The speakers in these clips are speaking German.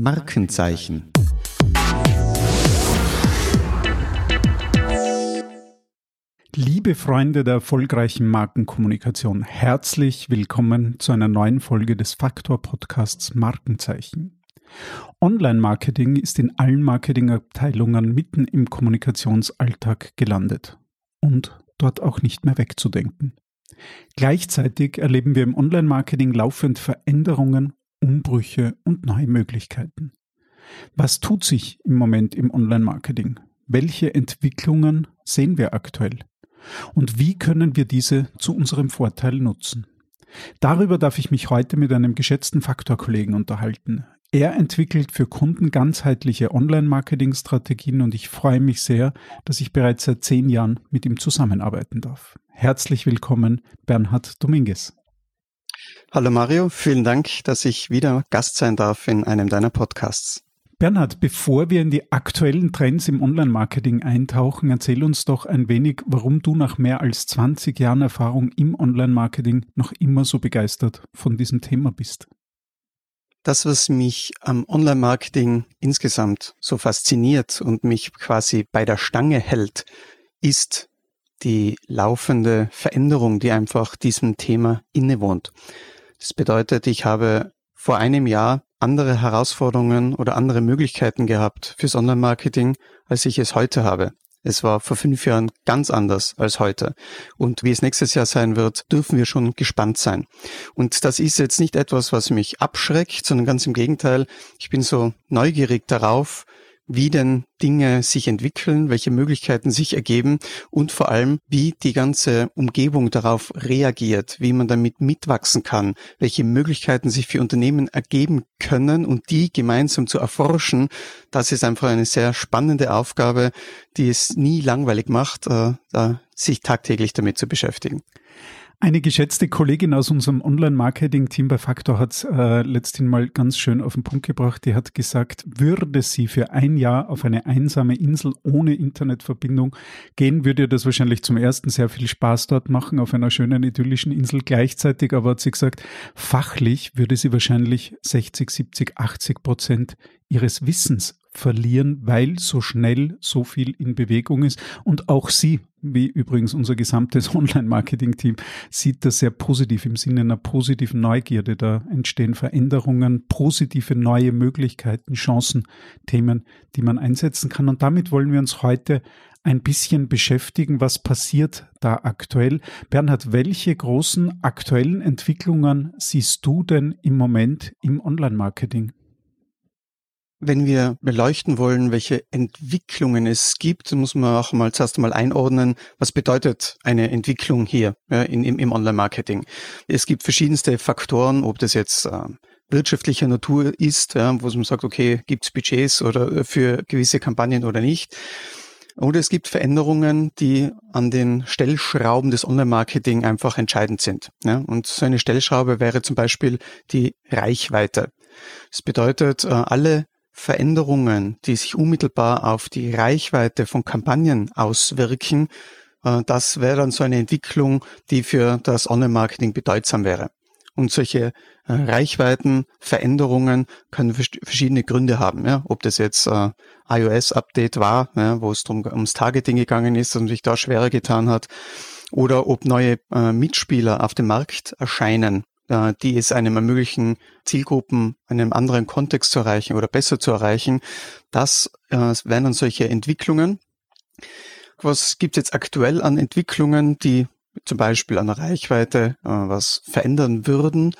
Markenzeichen. Liebe Freunde der erfolgreichen Markenkommunikation, herzlich willkommen zu einer neuen Folge des Faktor Podcasts Markenzeichen. Online-Marketing ist in allen Marketingabteilungen mitten im Kommunikationsalltag gelandet und dort auch nicht mehr wegzudenken. Gleichzeitig erleben wir im Online-Marketing laufend Veränderungen, Umbrüche und neue Möglichkeiten. Was tut sich im Moment im Online-Marketing? Welche Entwicklungen sehen wir aktuell? Und wie können wir diese zu unserem Vorteil nutzen? Darüber darf ich mich heute mit einem geschätzten Faktorkollegen unterhalten. Er entwickelt für Kunden ganzheitliche Online-Marketing-Strategien und ich freue mich sehr, dass ich bereits seit zehn Jahren mit ihm zusammenarbeiten darf. Herzlich willkommen, Bernhard Dominguez. Hallo Mario, vielen Dank, dass ich wieder Gast sein darf in einem deiner Podcasts. Bernhard, bevor wir in die aktuellen Trends im Online-Marketing eintauchen, erzähl uns doch ein wenig, warum du nach mehr als 20 Jahren Erfahrung im Online-Marketing noch immer so begeistert von diesem Thema bist. Das, was mich am Online-Marketing insgesamt so fasziniert und mich quasi bei der Stange hält, ist die laufende Veränderung, die einfach diesem Thema innewohnt. Das bedeutet, ich habe vor einem Jahr andere Herausforderungen oder andere Möglichkeiten gehabt fürs Online-Marketing, als ich es heute habe. Es war vor fünf Jahren ganz anders als heute. Und wie es nächstes Jahr sein wird, dürfen wir schon gespannt sein. Und das ist jetzt nicht etwas, was mich abschreckt, sondern ganz im Gegenteil. Ich bin so neugierig darauf, wie denn Dinge sich entwickeln, welche Möglichkeiten sich ergeben und vor allem, wie die ganze Umgebung darauf reagiert, wie man damit mitwachsen kann, welche Möglichkeiten sich für Unternehmen ergeben können und die gemeinsam zu erforschen, das ist einfach eine sehr spannende Aufgabe, die es nie langweilig macht, äh, sich tagtäglich damit zu beschäftigen. Eine geschätzte Kollegin aus unserem Online-Marketing-Team bei Factor hat äh, letztens mal ganz schön auf den Punkt gebracht. Die hat gesagt, würde sie für ein Jahr auf eine einsame Insel ohne Internetverbindung gehen, würde ihr das wahrscheinlich zum ersten sehr viel Spaß dort machen, auf einer schönen idyllischen Insel. Gleichzeitig aber hat sie gesagt, fachlich würde sie wahrscheinlich 60, 70, 80 Prozent ihres Wissens verlieren, weil so schnell so viel in Bewegung ist. Und auch sie, wie übrigens unser gesamtes Online-Marketing-Team, sieht das sehr positiv im Sinne einer positiven Neugierde. Da entstehen Veränderungen, positive neue Möglichkeiten, Chancen, Themen, die man einsetzen kann. Und damit wollen wir uns heute ein bisschen beschäftigen, was passiert da aktuell. Bernhard, welche großen aktuellen Entwicklungen siehst du denn im Moment im Online-Marketing? Wenn wir beleuchten wollen, welche Entwicklungen es gibt, muss man auch mal zuerst einmal einordnen, was bedeutet eine Entwicklung hier ja, in, im, im Online-Marketing. Es gibt verschiedenste Faktoren, ob das jetzt äh, wirtschaftlicher Natur ist, ja, wo man sagt, okay, gibt es Budgets oder äh, für gewisse Kampagnen oder nicht. Oder es gibt Veränderungen, die an den Stellschrauben des Online-Marketing einfach entscheidend sind. Ja? Und so eine Stellschraube wäre zum Beispiel die Reichweite. Das bedeutet, äh, alle Veränderungen, die sich unmittelbar auf die Reichweite von Kampagnen auswirken, äh, das wäre dann so eine Entwicklung, die für das Online-Marketing bedeutsam wäre. Und solche äh, Reichweitenveränderungen können verschiedene Gründe haben. Ja? Ob das jetzt äh, iOS-Update war, ja, wo es drum, ums Targeting gegangen ist und sich da schwerer getan hat, oder ob neue äh, Mitspieler auf dem Markt erscheinen, die es einem ermöglichen, Zielgruppen in einem anderen Kontext zu erreichen oder besser zu erreichen. Das äh, wären dann solche Entwicklungen. Was gibt es jetzt aktuell an Entwicklungen, die zum Beispiel an der Reichweite äh, was verändern würden?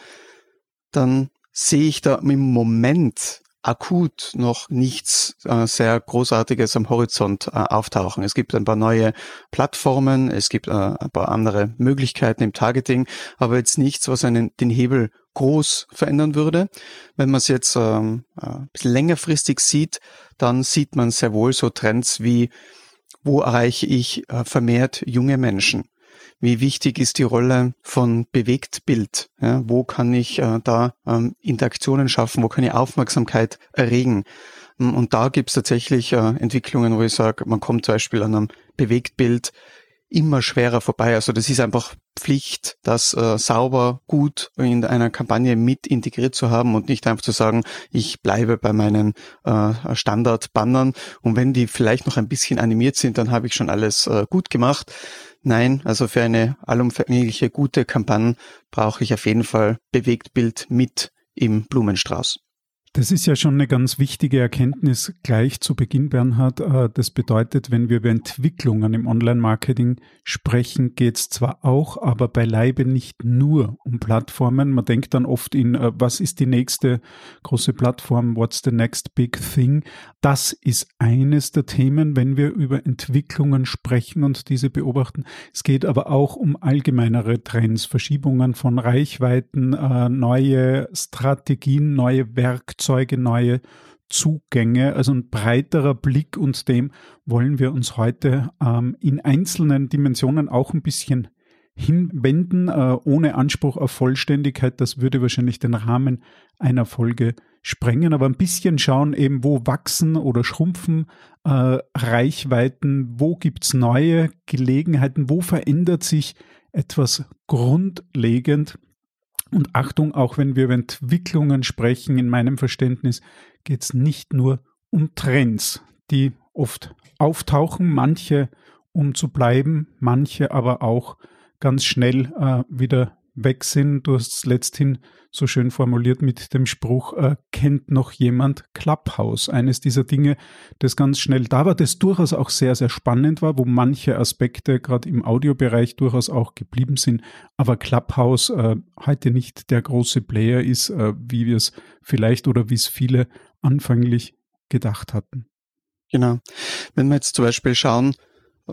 Dann sehe ich da im Moment akut noch nichts äh, sehr Großartiges am Horizont äh, auftauchen. Es gibt ein paar neue Plattformen, es gibt äh, ein paar andere Möglichkeiten im Targeting, aber jetzt nichts, was einen den Hebel groß verändern würde. Wenn man es jetzt ähm, äh, ein bisschen längerfristig sieht, dann sieht man sehr wohl so Trends wie, wo erreiche ich äh, vermehrt junge Menschen? Wie wichtig ist die Rolle von Bewegtbild? Ja, wo kann ich äh, da ähm, Interaktionen schaffen? Wo kann ich Aufmerksamkeit erregen? Und da gibt es tatsächlich äh, Entwicklungen, wo ich sage, man kommt zum Beispiel an einem Bewegtbild immer schwerer vorbei. Also das ist einfach Pflicht, das äh, sauber, gut in einer Kampagne mit integriert zu haben und nicht einfach zu sagen, ich bleibe bei meinen äh, Standard-Bannern und wenn die vielleicht noch ein bisschen animiert sind, dann habe ich schon alles äh, gut gemacht. Nein, also für eine allumfängliche gute Kampagne brauche ich auf jeden Fall Bewegtbild mit im Blumenstrauß. Das ist ja schon eine ganz wichtige Erkenntnis gleich zu Beginn, Bernhard. Äh, das bedeutet, wenn wir über Entwicklungen im Online-Marketing sprechen, geht es zwar auch, aber beileibe nicht nur um Plattformen. Man denkt dann oft in, äh, was ist die nächste große Plattform, what's the next big thing. Das ist eines der Themen, wenn wir über Entwicklungen sprechen und diese beobachten. Es geht aber auch um allgemeinere Trends, Verschiebungen von Reichweiten, äh, neue Strategien, neue Werkzeuge Werkzeuge, neue Zugänge, also ein breiterer Blick und dem wollen wir uns heute ähm, in einzelnen Dimensionen auch ein bisschen hinwenden, äh, ohne Anspruch auf Vollständigkeit. Das würde wahrscheinlich den Rahmen einer Folge sprengen, aber ein bisschen schauen eben, wo wachsen oder schrumpfen äh, Reichweiten, wo gibt's neue Gelegenheiten, wo verändert sich etwas grundlegend und Achtung, auch wenn wir über Entwicklungen sprechen, in meinem Verständnis geht es nicht nur um Trends, die oft auftauchen, manche um zu bleiben, manche aber auch ganz schnell äh, wieder weg sind. Du hast es letzthin so schön formuliert mit dem Spruch, äh, kennt noch jemand Clubhouse? Eines dieser Dinge, das ganz schnell da war, das durchaus auch sehr, sehr spannend war, wo manche Aspekte gerade im Audiobereich durchaus auch geblieben sind, aber Clubhouse äh, heute nicht der große Player ist, äh, wie wir es vielleicht oder wie es viele anfänglich gedacht hatten. Genau. Wenn wir jetzt zum Beispiel schauen,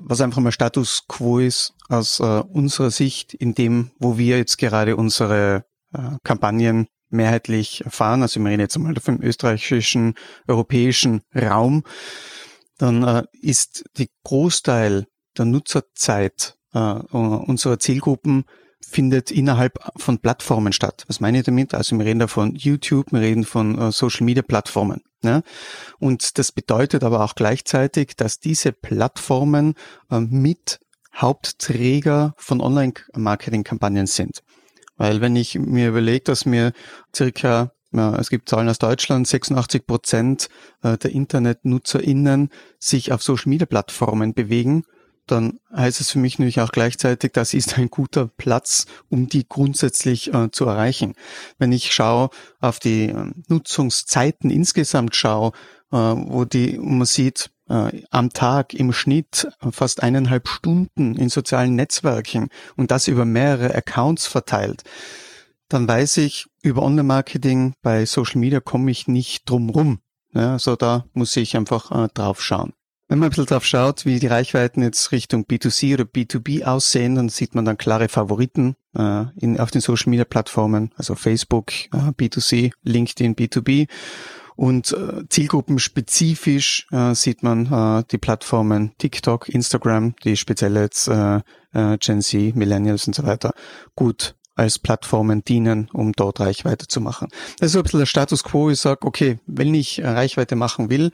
was einfach mal Status quo ist aus äh, unserer Sicht in dem, wo wir jetzt gerade unsere äh, Kampagnen mehrheitlich fahren. Also wir reden jetzt mal vom österreichischen, europäischen Raum. Dann äh, ist die Großteil der Nutzerzeit äh, unserer Zielgruppen findet innerhalb von Plattformen statt. Was meine ich damit? Also wir reden da von YouTube, wir reden von äh, Social Media Plattformen. Ne? Und das bedeutet aber auch gleichzeitig, dass diese Plattformen äh, mit Hauptträger von Online-Marketing-Kampagnen sind. Weil wenn ich mir überlege, dass mir circa ja, es gibt Zahlen aus Deutschland, 86 Prozent äh, der InternetnutzerInnen sich auf Social Media Plattformen bewegen dann heißt es für mich natürlich auch gleichzeitig, das ist ein guter Platz, um die grundsätzlich äh, zu erreichen. Wenn ich schaue auf die äh, Nutzungszeiten insgesamt schaue, äh, wo die, wo man sieht, äh, am Tag im Schnitt fast eineinhalb Stunden in sozialen Netzwerken und das über mehrere Accounts verteilt, dann weiß ich, über Online-Marketing bei Social Media komme ich nicht drum rum. Ja, also da muss ich einfach äh, drauf schauen. Wenn man ein bisschen drauf schaut, wie die Reichweiten jetzt Richtung B2C oder B2B aussehen, dann sieht man dann klare Favoriten äh, in, auf den Social Media Plattformen, also Facebook äh, B2C, LinkedIn B2B. Und äh, zielgruppenspezifisch äh, sieht man äh, die Plattformen TikTok, Instagram, die speziell jetzt äh, äh, Gen Z, Millennials und so weiter gut als Plattformen dienen, um dort Reichweite zu machen. Das ist so ein bisschen der Status quo. Ich sage, okay, wenn ich Reichweite machen will,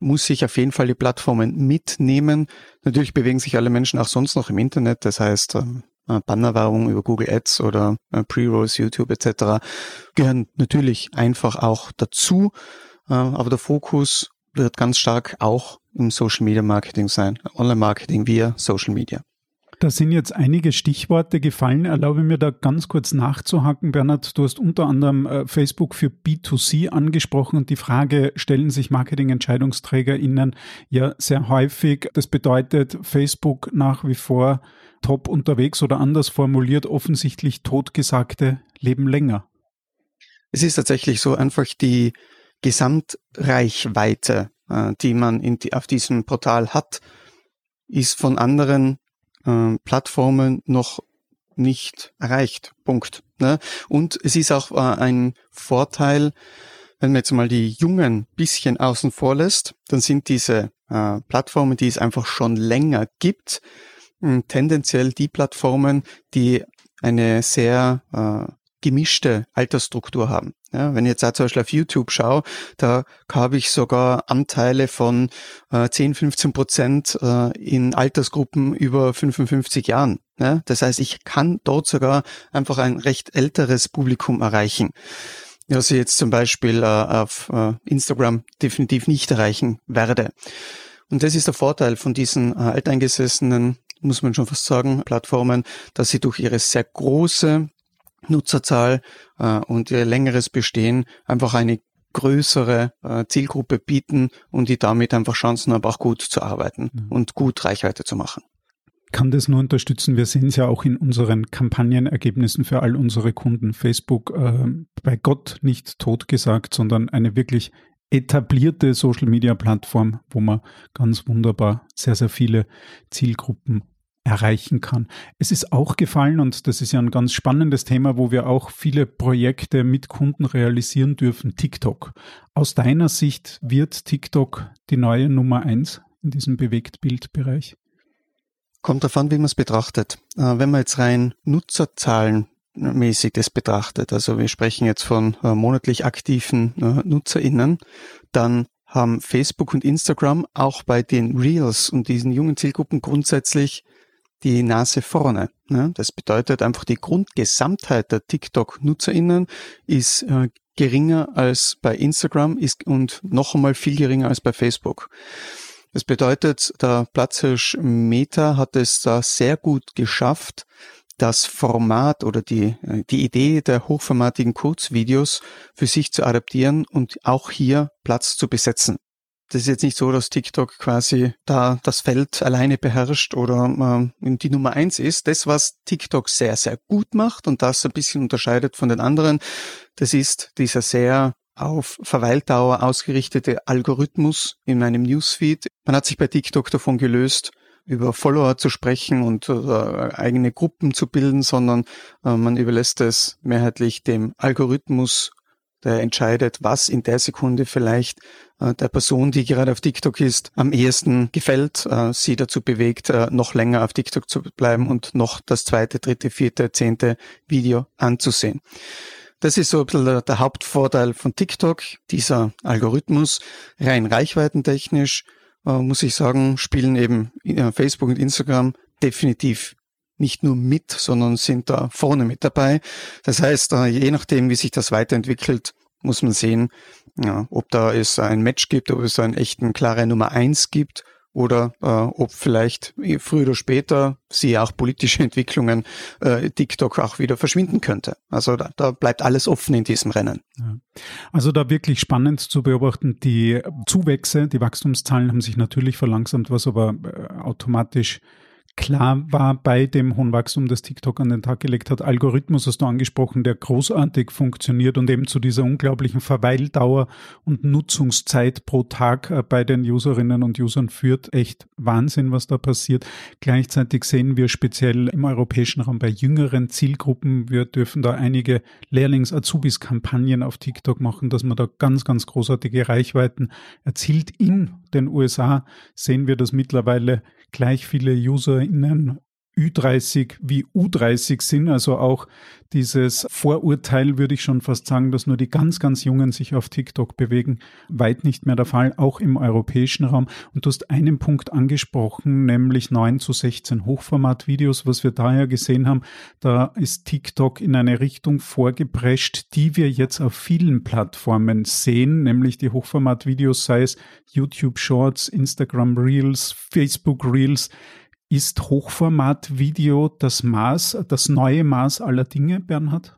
muss ich auf jeden Fall die Plattformen mitnehmen. Natürlich bewegen sich alle Menschen auch sonst noch im Internet, das heißt ähm, äh, Bannerwerbung über Google Ads oder äh, Pre-Rolls, YouTube etc. gehören natürlich einfach auch dazu, äh, aber der Fokus wird ganz stark auch im Social Media Marketing sein, Online Marketing via Social Media. Da sind jetzt einige Stichworte gefallen. Erlaube mir da ganz kurz nachzuhaken. Bernhard, du hast unter anderem äh, Facebook für B2C angesprochen und die Frage stellen sich Marketingentscheidungsträgerinnen ja sehr häufig. Das bedeutet Facebook nach wie vor top unterwegs oder anders formuliert offensichtlich totgesagte leben länger. Es ist tatsächlich so einfach die Gesamtreichweite, äh, die man in, auf diesem Portal hat, ist von anderen äh, Plattformen noch nicht erreicht. Punkt. Ne? Und es ist auch äh, ein Vorteil, wenn man jetzt mal die Jungen bisschen außen vor lässt, dann sind diese äh, Plattformen, die es einfach schon länger gibt, tendenziell die Plattformen, die eine sehr äh, gemischte Altersstruktur haben. Ja, wenn ich jetzt auch zum Beispiel auf YouTube schaue, da habe ich sogar Anteile von äh, 10, 15 Prozent äh, in Altersgruppen über 55 Jahren. Ja, das heißt, ich kann dort sogar einfach ein recht älteres Publikum erreichen was ich jetzt zum Beispiel äh, auf äh, Instagram definitiv nicht erreichen werde. Und das ist der Vorteil von diesen äh, alteingesessenen, muss man schon fast sagen, Plattformen, dass sie durch ihre sehr große Nutzerzahl äh, und ihr längeres Bestehen einfach eine größere äh, Zielgruppe bieten und die damit einfach Chancen haben, auch gut zu arbeiten mhm. und gut Reichweite zu machen kann das nur unterstützen. Wir sehen es ja auch in unseren Kampagnenergebnissen für all unsere Kunden. Facebook äh, bei Gott nicht totgesagt, sondern eine wirklich etablierte Social-Media-Plattform, wo man ganz wunderbar sehr, sehr viele Zielgruppen erreichen kann. Es ist auch gefallen, und das ist ja ein ganz spannendes Thema, wo wir auch viele Projekte mit Kunden realisieren dürfen, TikTok. Aus deiner Sicht wird TikTok die neue Nummer eins in diesem Bewegtbildbereich? Kommt davon, wie man es betrachtet. Äh, wenn man jetzt rein Nutzerzahlenmäßig das betrachtet, also wir sprechen jetzt von äh, monatlich aktiven äh, NutzerInnen, dann haben Facebook und Instagram auch bei den Reels und diesen jungen Zielgruppen grundsätzlich die Nase vorne. Ne? Das bedeutet einfach, die Grundgesamtheit der TikTok-NutzerInnen ist geringer als bei Instagram ist und noch einmal viel geringer als bei Facebook. Das bedeutet, der Platzhirsch Meta hat es da sehr gut geschafft, das Format oder die, äh, die Idee der hochformatigen Kurzvideos für sich zu adaptieren und auch hier Platz zu besetzen. Das ist jetzt nicht so, dass TikTok quasi da das Feld alleine beherrscht oder äh, die Nummer eins ist. Das, was TikTok sehr, sehr gut macht und das ein bisschen unterscheidet von den anderen, das ist dieser sehr auf Verweildauer ausgerichtete Algorithmus in meinem Newsfeed. Man hat sich bei TikTok davon gelöst, über Follower zu sprechen und äh, eigene Gruppen zu bilden, sondern äh, man überlässt es mehrheitlich dem Algorithmus, der entscheidet, was in der Sekunde vielleicht äh, der Person, die gerade auf TikTok ist, am ehesten gefällt, äh, sie dazu bewegt, äh, noch länger auf TikTok zu bleiben und noch das zweite, dritte, vierte, zehnte Video anzusehen. Das ist so ein bisschen der, der Hauptvorteil von TikTok, dieser Algorithmus. Rein reichweitentechnisch, äh, muss ich sagen, spielen eben äh, Facebook und Instagram definitiv nicht nur mit, sondern sind da vorne mit dabei. Das heißt, äh, je nachdem, wie sich das weiterentwickelt, muss man sehen, ja, ob da es ein Match gibt, ob es einen echten klare Nummer eins gibt oder äh, ob vielleicht früher oder später, siehe auch politische Entwicklungen, äh, TikTok auch wieder verschwinden könnte. Also da, da bleibt alles offen in diesem Rennen. Also da wirklich spannend zu beobachten, die Zuwächse, die Wachstumszahlen haben sich natürlich verlangsamt, was aber äh, automatisch klar war bei dem hohen Wachstum, das TikTok an den Tag gelegt hat. Algorithmus hast du angesprochen, der großartig funktioniert und eben zu dieser unglaublichen Verweildauer und Nutzungszeit pro Tag äh, bei den Userinnen und Usern führt. Echt Wahnsinn, was da passiert. Gleichzeitig sehen wir speziell im europäischen Raum bei jüngeren Zielgruppen, wir dürfen da einige Lehrlings-Azubis-Kampagnen auf TikTok machen, dass man da ganz, ganz großartige Reichweiten erzielt. In den USA sehen wir das mittlerweile gleich viele UserInnen Ü30 wie U30 sind, also auch dieses Vorurteil, würde ich schon fast sagen, dass nur die ganz, ganz Jungen sich auf TikTok bewegen, weit nicht mehr der Fall, auch im europäischen Raum. Und du hast einen Punkt angesprochen, nämlich 9 zu 16 Hochformat-Videos, was wir daher gesehen haben. Da ist TikTok in eine Richtung vorgeprescht, die wir jetzt auf vielen Plattformen sehen, nämlich die Hochformat-Videos, sei es YouTube Shorts, Instagram Reels, Facebook Reels, ist Hochformat-Video das Maß, das neue Maß aller Dinge, Bernhard?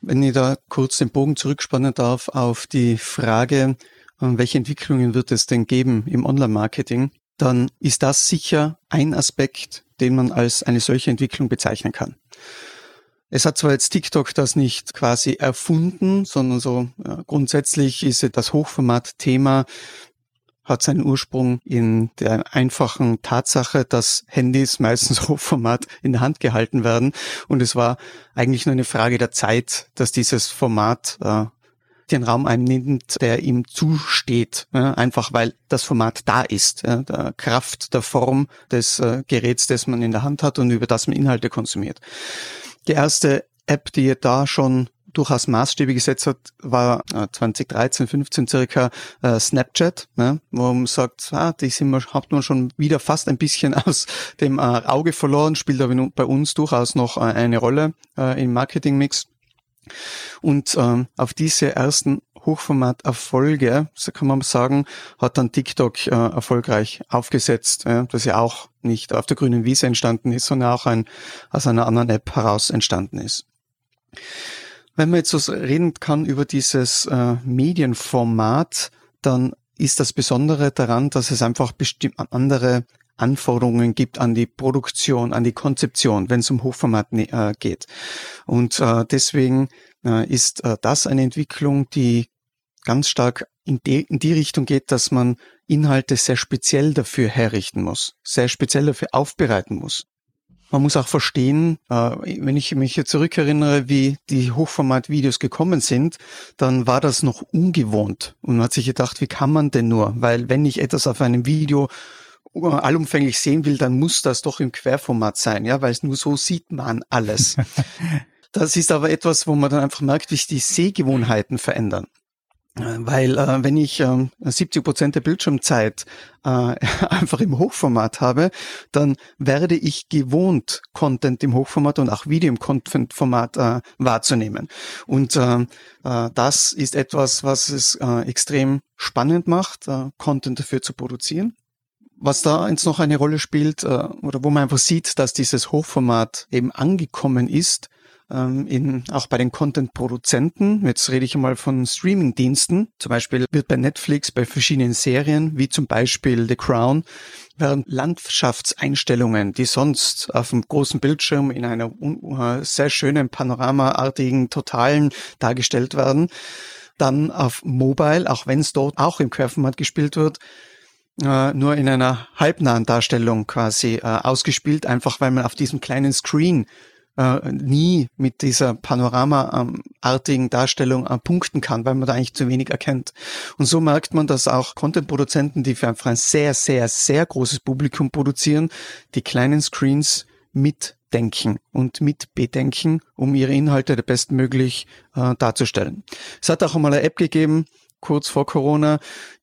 Wenn ich da kurz den Bogen zurückspannen darf auf die Frage, äh, welche Entwicklungen wird es denn geben im Online-Marketing, dann ist das sicher ein Aspekt, den man als eine solche Entwicklung bezeichnen kann. Es hat zwar jetzt TikTok das nicht quasi erfunden, sondern so ja, grundsätzlich ist das Hochformat-Thema hat seinen Ursprung in der einfachen Tatsache, dass Handys meistens Hochformat in der Hand gehalten werden. Und es war eigentlich nur eine Frage der Zeit, dass dieses Format äh, den Raum einnimmt, der ihm zusteht, ja, einfach weil das Format da ist, ja, der Kraft der Form des äh, Geräts, das man in der Hand hat und über das man Inhalte konsumiert. Die erste App, die da schon durchaus Maßstäbe gesetzt hat, war 2013, 15 circa äh, Snapchat, ne, wo man sagt, ah, die sind wir, hat man schon wieder fast ein bisschen aus dem äh, Auge verloren, spielt aber bei uns durchaus noch äh, eine Rolle äh, im Marketingmix. Und ähm, auf diese ersten Hochformat-Erfolge, so kann man sagen, hat dann TikTok äh, erfolgreich aufgesetzt, ja, das ja auch nicht auf der grünen Wiese entstanden ist, sondern auch ein, aus einer anderen App heraus entstanden ist. Wenn man jetzt so reden kann über dieses äh, Medienformat, dann ist das Besondere daran, dass es einfach bestimmt andere Anforderungen gibt an die Produktion, an die Konzeption, wenn es um Hochformat äh, geht. Und äh, deswegen äh, ist äh, das eine Entwicklung, die ganz stark in die, in die Richtung geht, dass man Inhalte sehr speziell dafür herrichten muss, sehr speziell dafür aufbereiten muss. Man muss auch verstehen, äh, wenn ich mich hier zurückerinnere, wie die Hochformat-Videos gekommen sind, dann war das noch ungewohnt. Und man hat sich gedacht, wie kann man denn nur? Weil wenn ich etwas auf einem Video allumfänglich sehen will, dann muss das doch im Querformat sein, ja, weil nur so sieht man alles. das ist aber etwas, wo man dann einfach merkt, wie sich die Sehgewohnheiten verändern. Weil äh, wenn ich äh, 70 Prozent der Bildschirmzeit äh, einfach im Hochformat habe, dann werde ich gewohnt, Content im Hochformat und auch Video im Content-Format äh, wahrzunehmen. Und äh, äh, das ist etwas, was es äh, extrem spannend macht, äh, Content dafür zu produzieren. Was da jetzt noch eine Rolle spielt, äh, oder wo man einfach sieht, dass dieses Hochformat eben angekommen ist, ähm, in, auch bei den Content-Produzenten. Jetzt rede ich mal von Streaming-Diensten. Zum Beispiel wird bei Netflix bei verschiedenen Serien, wie zum Beispiel The Crown, werden Landschaftseinstellungen, die sonst auf dem großen Bildschirm in einer uh, sehr schönen panoramaartigen Totalen dargestellt werden, dann auf Mobile, auch wenn es dort auch im Querformat gespielt wird, äh, nur in einer halbnahen Darstellung quasi äh, ausgespielt, einfach weil man auf diesem kleinen Screen äh, nie mit dieser panoramaartigen Darstellung äh, punkten kann, weil man da eigentlich zu wenig erkennt. Und so merkt man, dass auch Content-Produzenten, die für einfach ein sehr, sehr, sehr großes Publikum produzieren, die kleinen Screens mitdenken und mit bedenken, um ihre Inhalte bestmöglich äh, darzustellen. Es hat auch einmal eine App gegeben, kurz vor Corona,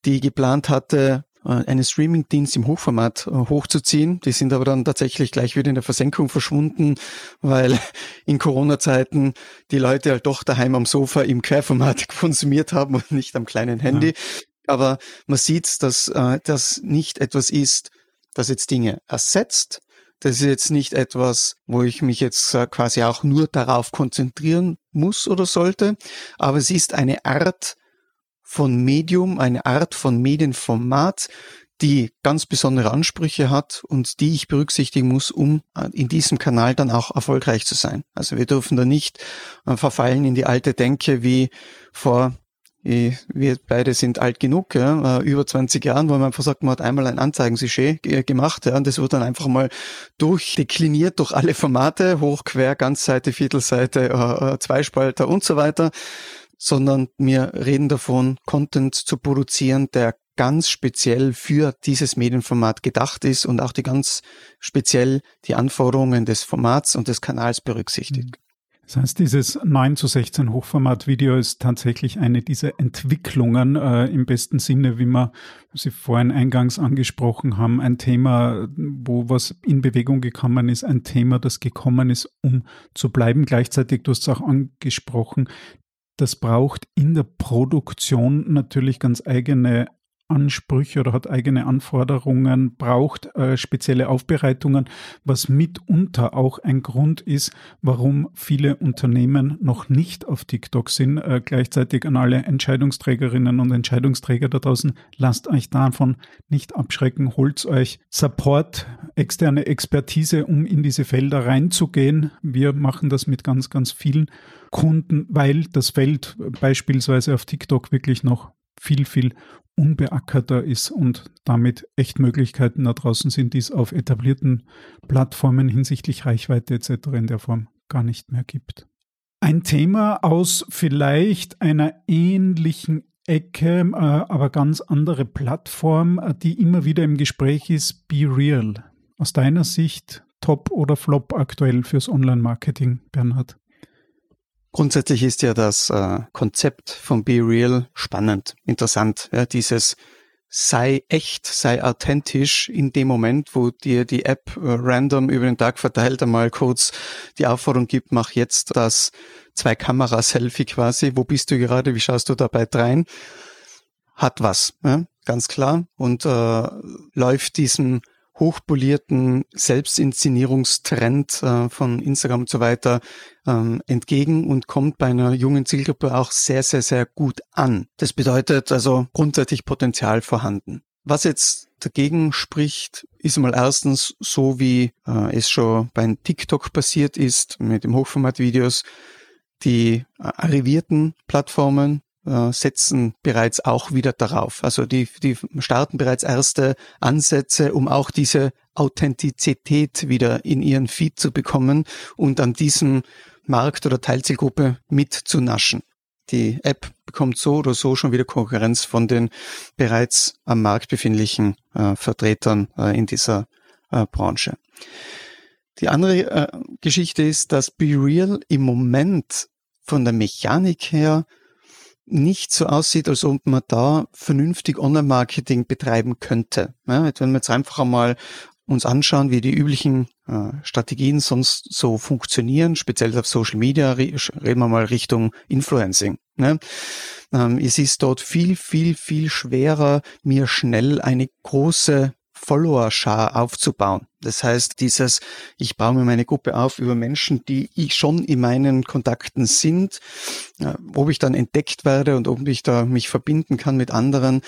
die geplant hatte, einen Streamingdienst im Hochformat äh, hochzuziehen. Die sind aber dann tatsächlich gleich wieder in der Versenkung verschwunden, weil in Corona-Zeiten die Leute halt doch daheim am Sofa im Querformat konsumiert haben und nicht am kleinen Handy. Ja. Aber man sieht, dass äh, das nicht etwas ist, das jetzt Dinge ersetzt. Das ist jetzt nicht etwas, wo ich mich jetzt äh, quasi auch nur darauf konzentrieren muss oder sollte, aber es ist eine Art, von Medium, eine Art von Medienformat, die ganz besondere Ansprüche hat und die ich berücksichtigen muss, um äh, in diesem Kanal dann auch erfolgreich zu sein. Also wir dürfen da nicht äh, verfallen in die alte Denke wie vor wir beide sind alt genug, ja, äh, über 20 Jahren, wo man einfach sagt, man hat einmal ein Anzeigensujet gemacht, ja, und das wird dann einfach mal durchdekliniert durch alle Formate, hoch, quer, Ganzseite, Viertelseite, äh, Zweispalter und so weiter sondern wir reden davon, Content zu produzieren, der ganz speziell für dieses Medienformat gedacht ist und auch die ganz speziell die Anforderungen des Formats und des Kanals berücksichtigt. Mhm. Das heißt, dieses 9 zu 16 Hochformat-Video ist tatsächlich eine dieser Entwicklungen äh, im besten Sinne, wie wir Sie vorhin eingangs angesprochen haben. Ein Thema, wo was in Bewegung gekommen ist, ein Thema, das gekommen ist, um zu bleiben. Gleichzeitig, du hast es auch angesprochen, das braucht in der Produktion natürlich ganz eigene Ansprüche oder hat eigene Anforderungen, braucht äh, spezielle Aufbereitungen, was mitunter auch ein Grund ist, warum viele Unternehmen noch nicht auf TikTok sind. Äh, gleichzeitig an alle Entscheidungsträgerinnen und Entscheidungsträger da draußen, lasst euch davon nicht abschrecken, holt euch Support, externe Expertise, um in diese Felder reinzugehen. Wir machen das mit ganz, ganz vielen Kunden, weil das Feld beispielsweise auf TikTok wirklich noch viel, viel unbeackerter ist und damit echt Möglichkeiten da draußen sind, die es auf etablierten Plattformen hinsichtlich Reichweite etc. in der Form gar nicht mehr gibt. Ein Thema aus vielleicht einer ähnlichen Ecke, äh, aber ganz andere Plattform, äh, die immer wieder im Gespräch ist, Be Real. Aus deiner Sicht Top oder Flop aktuell fürs Online-Marketing, Bernhard? Grundsätzlich ist ja das äh, Konzept von Be Real spannend, interessant. Ja, dieses sei echt, sei authentisch in dem Moment, wo dir die App äh, random über den Tag verteilt einmal kurz die Aufforderung gibt, mach jetzt das Zwei-Kamera-Selfie quasi. Wo bist du gerade? Wie schaust du dabei rein? Hat was, ja, ganz klar. Und äh, läuft diesem hochpolierten Selbstinszenierungstrend äh, von Instagram und so weiter ähm, entgegen und kommt bei einer jungen Zielgruppe auch sehr, sehr, sehr gut an. Das bedeutet also grundsätzlich Potenzial vorhanden. Was jetzt dagegen spricht, ist mal erstens so, wie äh, es schon bei TikTok passiert ist mit dem Hochformat-Videos, die äh, arrivierten Plattformen äh, setzen bereits auch wieder darauf. Also die, die starten bereits erste Ansätze, um auch diese Authentizität wieder in ihren Feed zu bekommen und an diesem Markt oder Teilzielgruppe mitzunaschen. Die App bekommt so oder so schon wieder Konkurrenz von den bereits am Markt befindlichen äh, Vertretern äh, in dieser äh, Branche. Die andere äh, Geschichte ist, dass Be Real im Moment von der Mechanik her nicht so aussieht, als ob man da vernünftig Online-Marketing betreiben könnte. Ja, wenn wir jetzt einfach einmal uns anschauen, wie die üblichen äh, Strategien sonst so funktionieren, speziell auf Social Media, reden wir mal Richtung Influencing. Ne? Ähm, es ist dort viel, viel, viel schwerer, mir schnell eine große Follower-Schar aufzubauen. Das heißt, dieses, ich baue mir meine Gruppe auf über Menschen, die ich schon in meinen Kontakten sind, ob ich dann entdeckt werde und ob ich da mich verbinden kann mit anderen.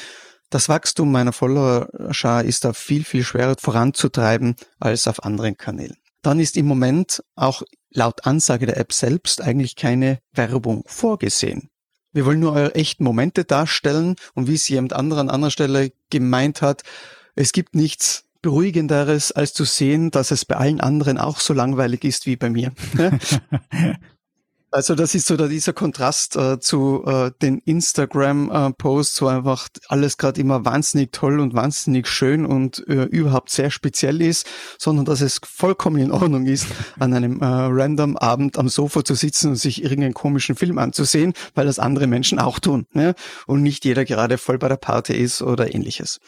Das Wachstum meiner Follower-Schar ist da viel, viel schwerer voranzutreiben als auf anderen Kanälen. Dann ist im Moment auch laut Ansage der App selbst eigentlich keine Werbung vorgesehen. Wir wollen nur eure echten Momente darstellen und wie es jemand anderer an anderer Stelle gemeint hat, es gibt nichts Beruhigenderes, als zu sehen, dass es bei allen anderen auch so langweilig ist wie bei mir. Also das ist so da dieser Kontrast äh, zu äh, den Instagram-Posts, äh, wo einfach alles gerade immer wahnsinnig toll und wahnsinnig schön und äh, überhaupt sehr speziell ist, sondern dass es vollkommen in Ordnung ist, an einem äh, random Abend am Sofa zu sitzen und sich irgendeinen komischen Film anzusehen, weil das andere Menschen auch tun ne? und nicht jeder gerade voll bei der Party ist oder ähnliches.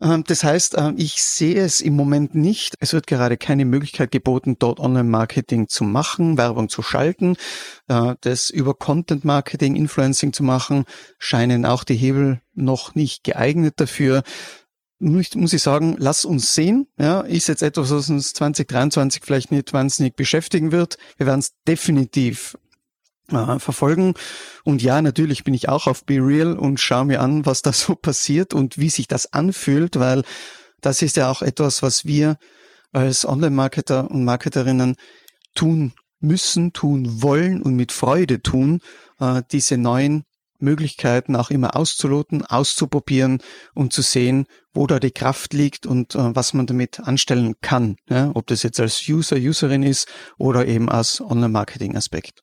Ähm, das heißt, ähm, ich sehe es im Moment nicht. Es wird gerade keine Möglichkeit geboten, dort Online-Marketing zu machen, Werbung zu schalten. Äh, das über Content-Marketing, Influencing zu machen, scheinen auch die Hebel noch nicht geeignet dafür. Muss ich sagen, lass uns sehen. Ja, ist jetzt etwas, was uns 2023 vielleicht nicht wahnsinnig beschäftigen wird. Wir werden es definitiv äh, verfolgen. Und ja, natürlich bin ich auch auf Be Real und schaue mir an, was da so passiert und wie sich das anfühlt, weil das ist ja auch etwas, was wir als Online-Marketer und Marketerinnen tun müssen, tun wollen und mit Freude tun, äh, diese neuen Möglichkeiten auch immer auszuloten, auszuprobieren und zu sehen, wo da die Kraft liegt und äh, was man damit anstellen kann. Ja? Ob das jetzt als User, Userin ist oder eben als Online-Marketing-Aspekt.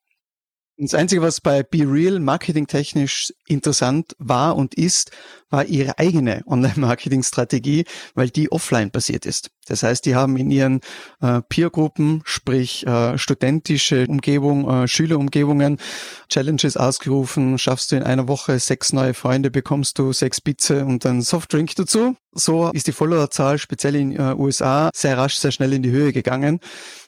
Das Einzige, was bei Be Real marketingtechnisch interessant war und ist, war ihre eigene Online-Marketing-Strategie, weil die offline basiert ist. Das heißt, die haben in ihren äh, Peer-Gruppen, sprich äh, studentische Umgebung, äh, Schülerumgebungen, Challenges ausgerufen. Schaffst du in einer Woche sechs neue Freunde, bekommst du sechs Pizza und einen Softdrink dazu. So ist die Followerzahl speziell in äh, USA sehr rasch, sehr schnell in die Höhe gegangen.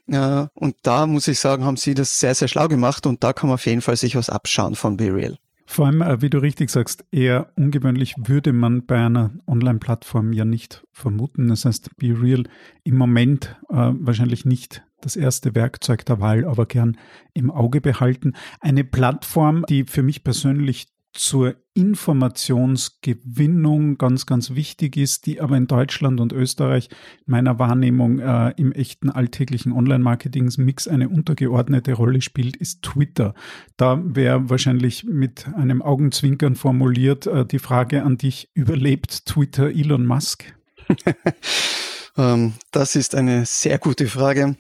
Ja, und da muss ich sagen, haben sie das sehr, sehr schlau gemacht und da kann man auf jeden Fall sich was abschauen von BeReal. Vor allem, äh, wie du richtig sagst, eher ungewöhnlich würde man bei einer Online-Plattform ja nicht vermuten. Das heißt, BeReal im Moment äh, wahrscheinlich nicht das erste Werkzeug der Wahl, aber gern im Auge behalten. Eine Plattform, die für mich persönlich zur Informationsgewinnung ganz, ganz wichtig ist, die aber in Deutschland und Österreich meiner Wahrnehmung äh, im echten alltäglichen Online-Marketing-Mix eine untergeordnete Rolle spielt, ist Twitter. Da wäre wahrscheinlich mit einem Augenzwinkern formuliert äh, die Frage an dich, überlebt Twitter Elon Musk? ähm, das ist eine sehr gute Frage.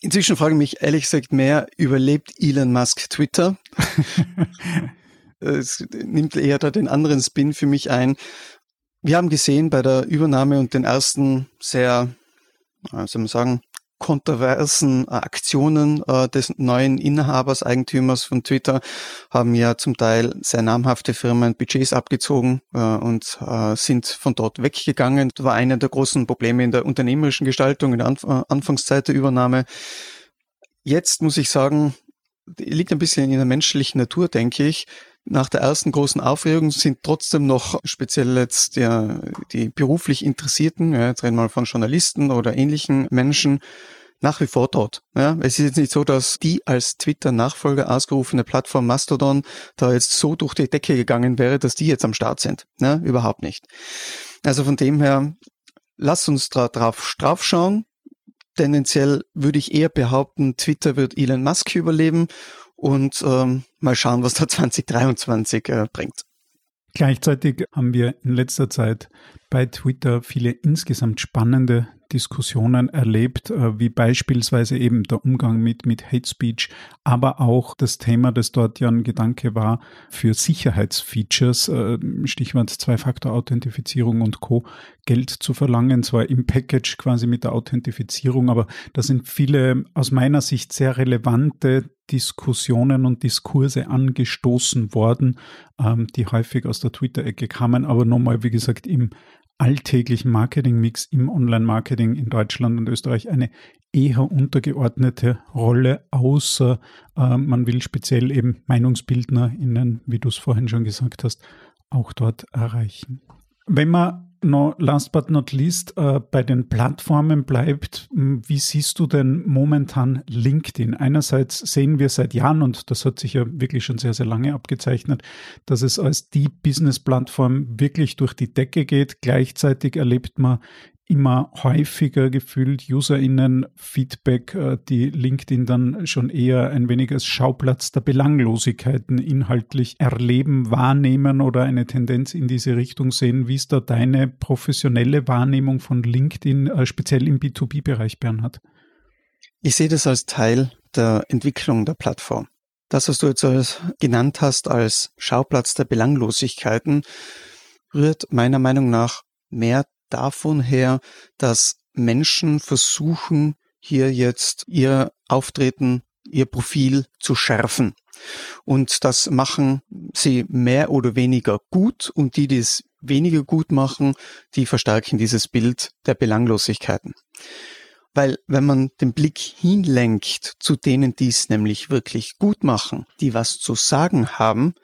Inzwischen frage ich mich ehrlich gesagt mehr, überlebt Elon Musk Twitter? es nimmt eher da den anderen Spin für mich ein. Wir haben gesehen bei der Übernahme und den ersten sehr, wie soll man sagen, kontroversen Aktionen äh, des neuen Inhabers, Eigentümers von Twitter haben ja zum Teil sehr namhafte Firmen Budgets abgezogen äh, und äh, sind von dort weggegangen. Das war einer der großen Probleme in der unternehmerischen Gestaltung in der Anf Anfangszeit der Übernahme. Jetzt muss ich sagen, liegt ein bisschen in der menschlichen Natur, denke ich. Nach der ersten großen Aufregung sind trotzdem noch speziell jetzt ja, die beruflich Interessierten, ja, jetzt reden wir mal von Journalisten oder ähnlichen Menschen, nach wie vor dort. Ja, es ist jetzt nicht so, dass die als Twitter-Nachfolger ausgerufene Plattform Mastodon da jetzt so durch die Decke gegangen wäre, dass die jetzt am Start sind. Ja, überhaupt nicht. Also von dem her, lass uns da drauf, drauf schauen. Tendenziell würde ich eher behaupten, Twitter wird Elon Musk überleben und ähm, mal schauen, was da 2023 äh, bringt. Gleichzeitig haben wir in letzter Zeit bei Twitter viele insgesamt spannende Diskussionen erlebt, äh, wie beispielsweise eben der Umgang mit, mit Hate Speech, aber auch das Thema, das dort ja ein Gedanke war, für Sicherheitsfeatures, äh, Stichwort Zwei-Faktor-Authentifizierung und Co., Geld zu verlangen, zwar im Package quasi mit der Authentifizierung, aber da sind viele aus meiner Sicht sehr relevante Diskussionen und Diskurse angestoßen worden, ähm, die häufig aus der Twitter-Ecke kamen, aber nochmal, wie gesagt, im alltäglichen Marketingmix im Online-Marketing in Deutschland und Österreich eine eher untergeordnete Rolle, außer äh, man will speziell eben MeinungsbildnerInnen, wie du es vorhin schon gesagt hast, auch dort erreichen. Wenn man noch last but not least äh, bei den Plattformen bleibt, wie siehst du denn momentan LinkedIn? Einerseits sehen wir seit Jahren, und das hat sich ja wirklich schon sehr, sehr lange abgezeichnet, dass es als die Business-Plattform wirklich durch die Decke geht. Gleichzeitig erlebt man immer häufiger gefühlt UserInnen Feedback, äh, die LinkedIn dann schon eher ein wenig als Schauplatz der Belanglosigkeiten inhaltlich erleben, wahrnehmen oder eine Tendenz in diese Richtung sehen. Wie ist da deine professionelle Wahrnehmung von LinkedIn, äh, speziell im B2B-Bereich, Bernhard? Ich sehe das als Teil der Entwicklung der Plattform. Das, was du jetzt als, genannt hast als Schauplatz der Belanglosigkeiten, rührt meiner Meinung nach mehr davon her, dass Menschen versuchen, hier jetzt ihr Auftreten, ihr Profil zu schärfen. Und das machen sie mehr oder weniger gut und die, die es weniger gut machen, die verstärken dieses Bild der Belanglosigkeiten. Weil wenn man den Blick hinlenkt zu denen, die es nämlich wirklich gut machen, die was zu sagen haben,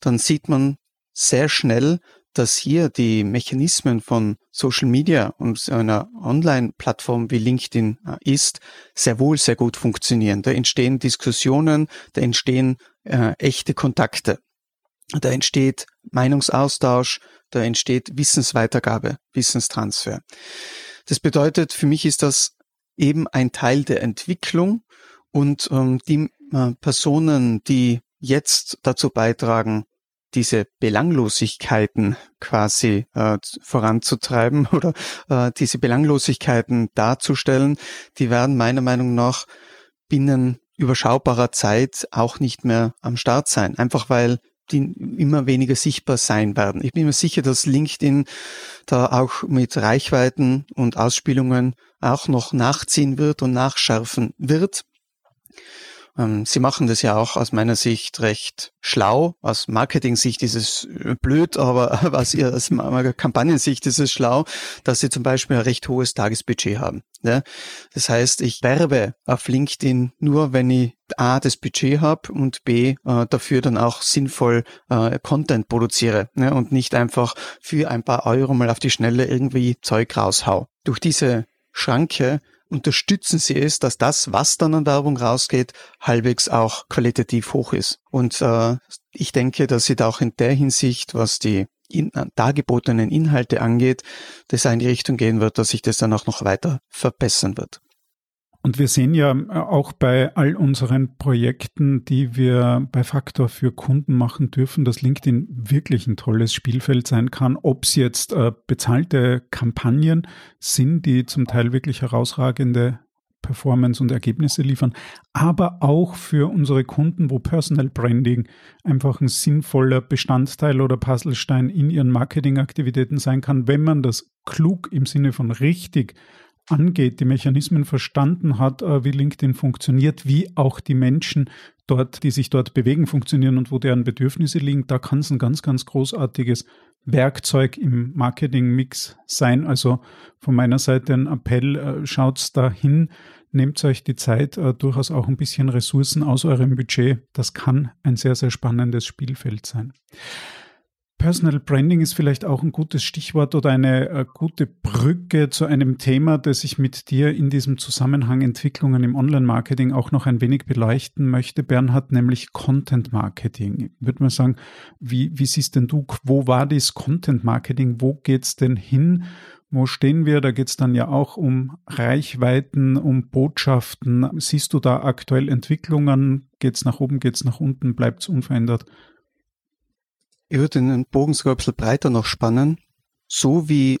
dann sieht man sehr schnell, dass hier die Mechanismen von Social Media und einer Online-Plattform wie LinkedIn äh, ist, sehr wohl sehr gut funktionieren. Da entstehen Diskussionen, da entstehen äh, echte Kontakte, da entsteht Meinungsaustausch, da entsteht Wissensweitergabe, Wissenstransfer. Das bedeutet, für mich ist das eben ein Teil der Entwicklung und ähm, die äh, Personen, die jetzt dazu beitragen, diese Belanglosigkeiten quasi äh, voranzutreiben oder äh, diese Belanglosigkeiten darzustellen, die werden meiner Meinung nach binnen überschaubarer Zeit auch nicht mehr am Start sein. Einfach weil die immer weniger sichtbar sein werden. Ich bin mir sicher, dass LinkedIn da auch mit Reichweiten und Ausspielungen auch noch nachziehen wird und nachschärfen wird. Ähm, sie machen das ja auch aus meiner Sicht recht schlau. Aus Marketing-Sicht ist es äh, blöd, aber aus ihrer Kampagnensicht ist es schlau, dass sie zum Beispiel ein recht hohes Tagesbudget haben. Das heißt, ich werbe auf LinkedIn nur, wenn ich A, das Budget habe und B, äh, dafür dann auch sinnvoll äh, Content produziere und nicht einfach für ein paar Euro mal auf die Schnelle irgendwie Zeug raushau. Durch diese Schranke unterstützen sie es, dass das, was dann an Werbung rausgeht, halbwegs auch qualitativ hoch ist. Und äh, ich denke, dass sie da auch in der Hinsicht, was die in, äh, dargebotenen Inhalte angeht, das in die Richtung gehen wird, dass sich das dann auch noch weiter verbessern wird. Und wir sehen ja äh, auch bei all unseren Projekten, die wir bei Faktor für Kunden machen dürfen, dass LinkedIn wirklich ein tolles Spielfeld sein kann. Ob es jetzt äh, bezahlte Kampagnen sind, die zum Teil wirklich herausragende Performance und Ergebnisse liefern, aber auch für unsere Kunden, wo Personal Branding einfach ein sinnvoller Bestandteil oder Puzzlestein in ihren Marketingaktivitäten sein kann, wenn man das klug im Sinne von richtig angeht, die Mechanismen verstanden hat, äh, wie LinkedIn funktioniert, wie auch die Menschen dort, die sich dort bewegen, funktionieren und wo deren Bedürfnisse liegen, da kann es ein ganz, ganz großartiges Werkzeug im Marketing-Mix sein. Also von meiner Seite ein Appell, äh, schaut's da hin, nehmt euch die Zeit, äh, durchaus auch ein bisschen Ressourcen aus eurem Budget. Das kann ein sehr, sehr spannendes Spielfeld sein. Personal Branding ist vielleicht auch ein gutes Stichwort oder eine äh, gute Brücke zu einem Thema, das ich mit dir in diesem Zusammenhang Entwicklungen im Online-Marketing auch noch ein wenig beleuchten möchte. Bernhard, nämlich Content Marketing. Ich würde mal sagen, wie, wie siehst denn du, wo war das Content Marketing? Wo geht's denn hin? Wo stehen wir? Da geht's dann ja auch um Reichweiten, um Botschaften. Siehst du da aktuell Entwicklungen? Geht's nach oben, geht's nach unten? Bleibt's unverändert? Ich würde den Bogen sogar ein bisschen breiter noch spannen. So wie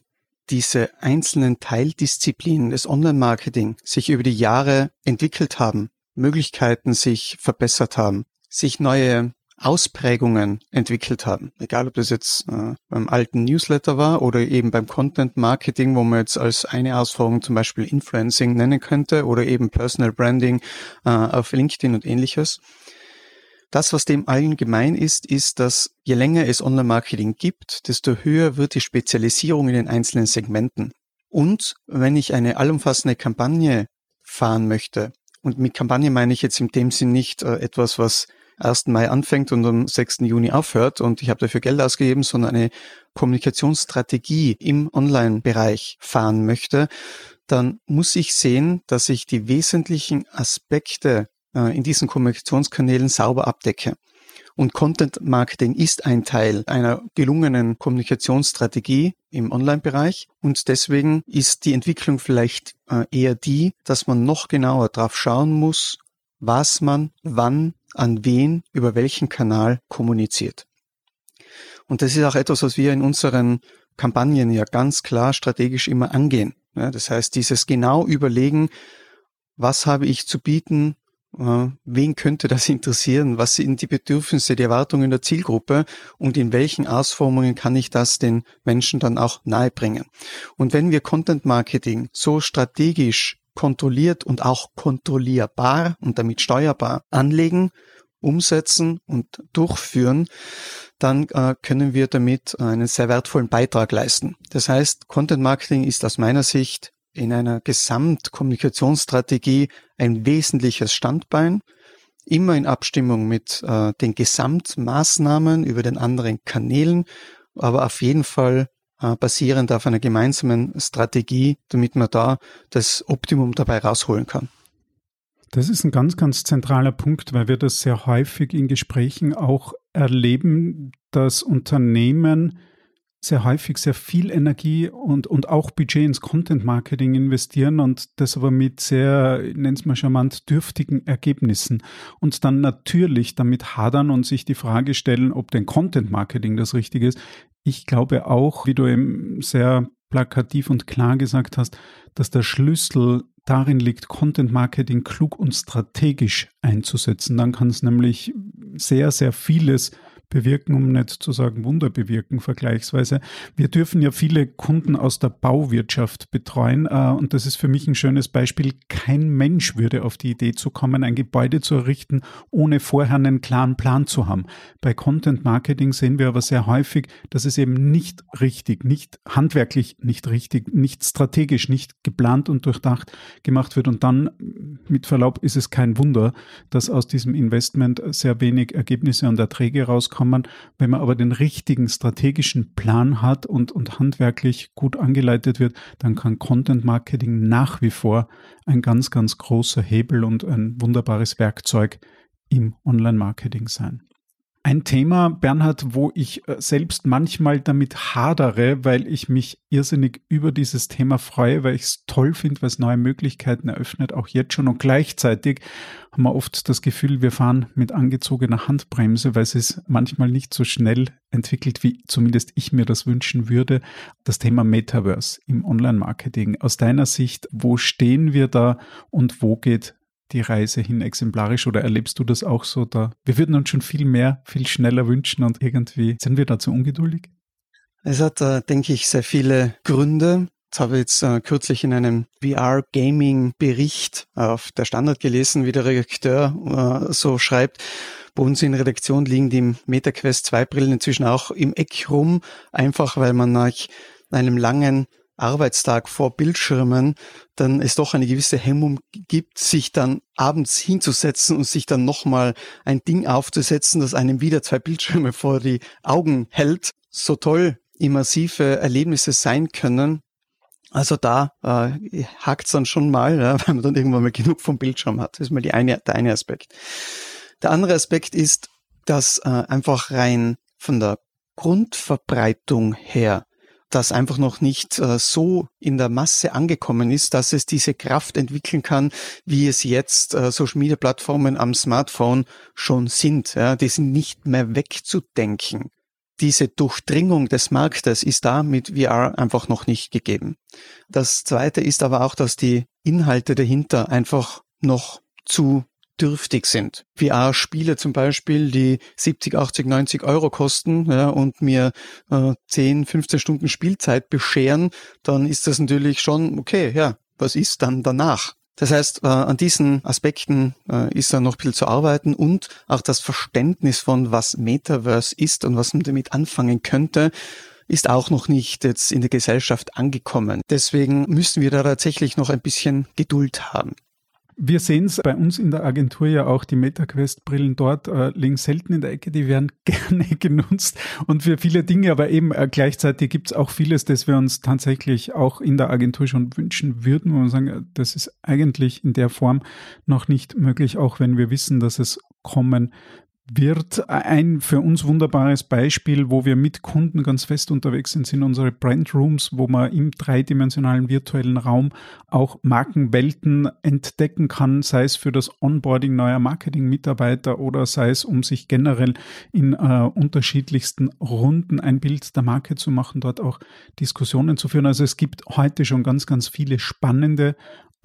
diese einzelnen Teildisziplinen des Online-Marketing sich über die Jahre entwickelt haben, Möglichkeiten sich verbessert haben, sich neue Ausprägungen entwickelt haben. Egal, ob das jetzt äh, beim alten Newsletter war oder eben beim Content Marketing, wo man jetzt als eine Ausformung zum Beispiel Influencing nennen könnte oder eben Personal Branding äh, auf LinkedIn und ähnliches. Das, was dem allen gemein ist, ist, dass je länger es Online-Marketing gibt, desto höher wird die Spezialisierung in den einzelnen Segmenten. Und wenn ich eine allumfassende Kampagne fahren möchte, und mit Kampagne meine ich jetzt in dem Sinn nicht äh, etwas, was 1. Mai anfängt und am 6. Juni aufhört und ich habe dafür Geld ausgegeben, sondern eine Kommunikationsstrategie im Online-Bereich fahren möchte, dann muss ich sehen, dass ich die wesentlichen Aspekte in diesen Kommunikationskanälen sauber abdecke. Und Content Marketing ist ein Teil einer gelungenen Kommunikationsstrategie im Online-Bereich. Und deswegen ist die Entwicklung vielleicht äh, eher die, dass man noch genauer drauf schauen muss, was man wann an wen über welchen Kanal kommuniziert. Und das ist auch etwas, was wir in unseren Kampagnen ja ganz klar strategisch immer angehen. das heißt, dieses genau überlegen, was habe ich zu bieten, äh, wen könnte das interessieren? Was sind die Bedürfnisse, die Erwartungen der Zielgruppe und in welchen Ausformungen kann ich das den Menschen dann auch nahebringen? Und wenn wir Content Marketing so strategisch kontrolliert und auch kontrollierbar und damit steuerbar anlegen, umsetzen und durchführen, dann äh, können wir damit einen sehr wertvollen Beitrag leisten. Das heißt, Content Marketing ist aus meiner Sicht in einer Gesamtkommunikationsstrategie ein wesentliches Standbein, immer in Abstimmung mit äh, den Gesamtmaßnahmen über den anderen Kanälen, aber auf jeden Fall äh, basierend auf einer gemeinsamen Strategie, damit man da das Optimum dabei rausholen kann. Das ist ein ganz, ganz zentraler Punkt, weil wir das sehr häufig in Gesprächen auch erleben, dass Unternehmen sehr häufig sehr viel Energie und, und auch Budget ins Content Marketing investieren und das aber mit sehr, nenn's mal charmant, dürftigen Ergebnissen und dann natürlich damit hadern und sich die Frage stellen, ob denn Content Marketing das Richtige ist. Ich glaube auch, wie du eben sehr plakativ und klar gesagt hast, dass der Schlüssel darin liegt, Content Marketing klug und strategisch einzusetzen. Dann kann es nämlich sehr, sehr vieles bewirken, um nicht zu sagen Wunder bewirken vergleichsweise. Wir dürfen ja viele Kunden aus der Bauwirtschaft betreuen äh, und das ist für mich ein schönes Beispiel. Kein Mensch würde auf die Idee zu kommen, ein Gebäude zu errichten, ohne vorher einen klaren Plan zu haben. Bei Content Marketing sehen wir aber sehr häufig, dass es eben nicht richtig, nicht handwerklich nicht richtig, nicht strategisch, nicht geplant und durchdacht gemacht wird und dann mit Verlaub ist es kein Wunder, dass aus diesem Investment sehr wenig Ergebnisse und Erträge rauskommen kommen. Wenn man aber den richtigen strategischen Plan hat und, und handwerklich gut angeleitet wird, dann kann Content Marketing nach wie vor ein ganz, ganz großer Hebel und ein wunderbares Werkzeug im Online-Marketing sein. Ein Thema, Bernhard, wo ich äh, selbst manchmal damit hadere, weil ich mich irrsinnig über dieses Thema freue, weil ich es toll finde, weil es neue Möglichkeiten eröffnet, auch jetzt schon. Und gleichzeitig haben wir oft das Gefühl, wir fahren mit angezogener Handbremse, weil es ist manchmal nicht so schnell entwickelt, wie zumindest ich mir das wünschen würde. Das Thema Metaverse im Online-Marketing. Aus deiner Sicht, wo stehen wir da und wo geht die Reise hin exemplarisch oder erlebst du das auch so da? Wir würden uns schon viel mehr, viel schneller wünschen und irgendwie sind wir dazu ungeduldig? Es hat, äh, denke ich, sehr viele Gründe. Das habe ich jetzt äh, kürzlich in einem VR-Gaming-Bericht auf der Standard gelesen, wie der Redakteur äh, so schreibt. Bei uns in Redaktion liegen die MetaQuest 2 Brillen inzwischen auch im Eck rum, einfach weil man nach einem langen Arbeitstag vor Bildschirmen dann es doch eine gewisse Hemmung gibt, sich dann abends hinzusetzen und sich dann nochmal ein Ding aufzusetzen, das einem wieder zwei Bildschirme vor die Augen hält. So toll immersive Erlebnisse sein können. Also da äh, hakt dann schon mal, ja, weil man dann irgendwann mal genug vom Bildschirm hat. Das ist mal die eine, der eine Aspekt. Der andere Aspekt ist, dass äh, einfach rein von der Grundverbreitung her das einfach noch nicht äh, so in der Masse angekommen ist, dass es diese Kraft entwickeln kann, wie es jetzt äh, Social Media Plattformen am Smartphone schon sind. Ja, die sind nicht mehr wegzudenken. Diese Durchdringung des Marktes ist da mit VR einfach noch nicht gegeben. Das zweite ist aber auch, dass die Inhalte dahinter einfach noch zu dürftig sind. VR-Spiele zum Beispiel, die 70, 80, 90 Euro kosten ja, und mir äh, 10, 15 Stunden Spielzeit bescheren, dann ist das natürlich schon, okay, ja, was ist dann danach? Das heißt, äh, an diesen Aspekten äh, ist da noch ein bisschen zu arbeiten und auch das Verständnis von, was Metaverse ist und was man damit anfangen könnte, ist auch noch nicht jetzt in der Gesellschaft angekommen. Deswegen müssen wir da tatsächlich noch ein bisschen Geduld haben. Wir sehen es bei uns in der Agentur ja auch, die MetaQuest-Brillen dort äh, liegen selten in der Ecke, die werden gerne genutzt und für viele Dinge, aber eben äh, gleichzeitig gibt es auch vieles, das wir uns tatsächlich auch in der Agentur schon wünschen würden, wo sagen, äh, das ist eigentlich in der Form noch nicht möglich, auch wenn wir wissen, dass es kommen wird ein für uns wunderbares Beispiel, wo wir mit Kunden ganz fest unterwegs sind, sind unsere Brand Rooms, wo man im dreidimensionalen virtuellen Raum auch Markenwelten entdecken kann, sei es für das Onboarding neuer Marketing-Mitarbeiter oder sei es, um sich generell in äh, unterschiedlichsten Runden ein Bild der Marke zu machen, dort auch Diskussionen zu führen. Also es gibt heute schon ganz, ganz viele spannende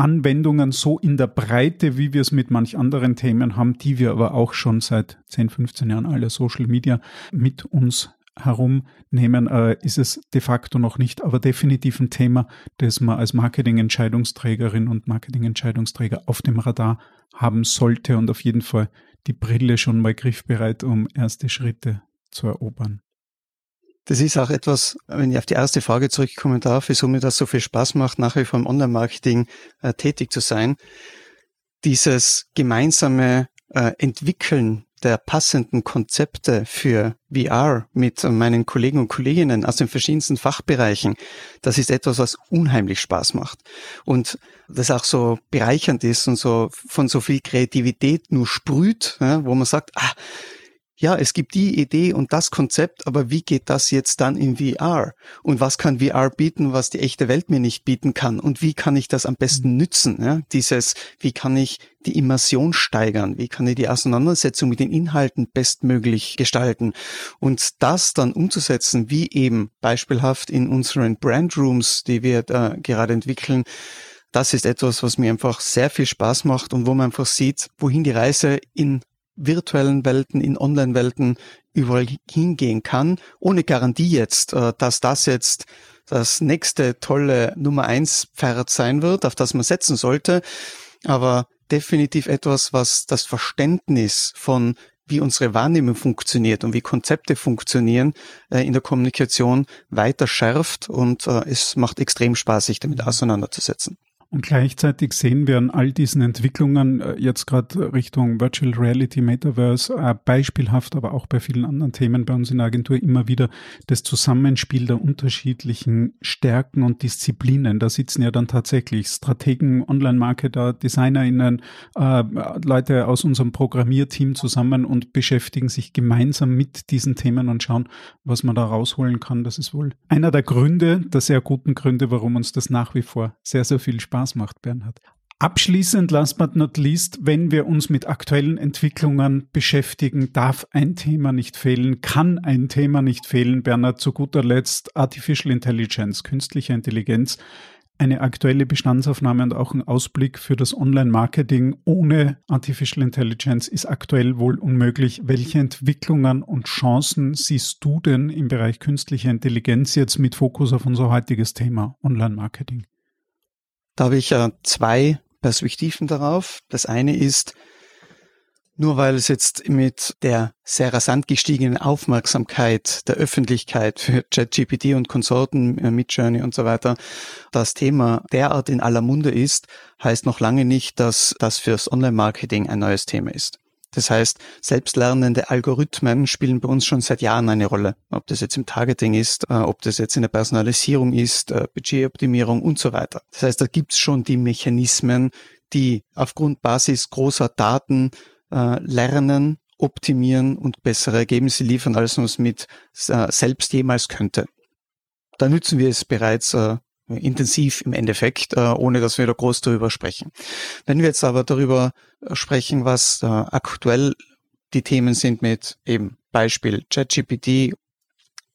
Anwendungen so in der Breite, wie wir es mit manch anderen Themen haben, die wir aber auch schon seit 10, 15 Jahren alle Social Media mit uns herumnehmen, äh, ist es de facto noch nicht, aber definitiv ein Thema, das man als Marketingentscheidungsträgerin und Marketingentscheidungsträger auf dem Radar haben sollte und auf jeden Fall die Brille schon mal griffbereit, um erste Schritte zu erobern. Das ist auch etwas, wenn ich auf die erste Frage zurückkommen darf, wieso mir das so viel Spaß macht, nach wie vor im Online-Marketing äh, tätig zu sein. Dieses gemeinsame äh, Entwickeln der passenden Konzepte für VR mit meinen Kollegen und Kolleginnen aus den verschiedensten Fachbereichen, das ist etwas, was unheimlich Spaß macht. Und das auch so bereichernd ist und so von so viel Kreativität nur sprüht, wo man sagt, ah, ja, es gibt die Idee und das Konzept, aber wie geht das jetzt dann in VR? Und was kann VR bieten, was die echte Welt mir nicht bieten kann? Und wie kann ich das am besten mhm. nützen? Ja, dieses, wie kann ich die Immersion steigern? Wie kann ich die Auseinandersetzung mit den Inhalten bestmöglich gestalten? Und das dann umzusetzen, wie eben beispielhaft in unseren Brandrooms, die wir da gerade entwickeln, das ist etwas, was mir einfach sehr viel Spaß macht und wo man einfach sieht, wohin die Reise in virtuellen Welten, in Online-Welten überall hingehen kann, ohne Garantie jetzt, äh, dass das jetzt das nächste tolle Nummer eins Pferd sein wird, auf das man setzen sollte, aber definitiv etwas, was das Verständnis von wie unsere Wahrnehmung funktioniert und wie Konzepte funktionieren äh, in der Kommunikation weiter schärft und äh, es macht extrem Spaß, sich damit auseinanderzusetzen. Und gleichzeitig sehen wir an all diesen Entwicklungen äh, jetzt gerade Richtung Virtual Reality, Metaverse, äh, beispielhaft, aber auch bei vielen anderen Themen bei uns in der Agentur immer wieder das Zusammenspiel der unterschiedlichen Stärken und Disziplinen. Da sitzen ja dann tatsächlich Strategen, Online-Marketer, DesignerInnen, äh, Leute aus unserem Programmierteam zusammen und beschäftigen sich gemeinsam mit diesen Themen und schauen, was man da rausholen kann. Das ist wohl einer der Gründe, der sehr guten Gründe, warum uns das nach wie vor sehr, sehr viel Spaß Spaß macht, Bernhard. Abschließend, last but not least, wenn wir uns mit aktuellen Entwicklungen beschäftigen, darf ein Thema nicht fehlen, kann ein Thema nicht fehlen, Bernhard, zu guter Letzt Artificial Intelligence, künstliche Intelligenz. eine aktuelle Bestandsaufnahme und auch ein Ausblick für das Online-Marketing ohne Artificial Intelligence ist aktuell wohl unmöglich. Welche Entwicklungen und Chancen siehst du denn im Bereich künstlicher Intelligenz jetzt mit Fokus auf unser heutiges Thema Online-Marketing? Da habe ich ja zwei Perspektiven darauf. Das eine ist, nur weil es jetzt mit der sehr rasant gestiegenen Aufmerksamkeit der Öffentlichkeit für ChatGPT und Konsorten, äh, Midjourney und so weiter, das Thema derart in aller Munde ist, heißt noch lange nicht, dass das fürs Online-Marketing ein neues Thema ist. Das heißt, selbstlernende Algorithmen spielen bei uns schon seit Jahren eine Rolle. Ob das jetzt im Targeting ist, äh, ob das jetzt in der Personalisierung ist, äh, Budgetoptimierung und so weiter. Das heißt, da gibt's schon die Mechanismen, die aufgrund Basis großer Daten äh, lernen, optimieren und bessere Ergebnisse liefern, als man es mit selbst jemals könnte. Da nützen wir es bereits intensiv im Endeffekt, äh, ohne dass wir da groß darüber sprechen. Wenn wir jetzt aber darüber sprechen, was äh, aktuell die Themen sind mit eben Beispiel ChatGPT.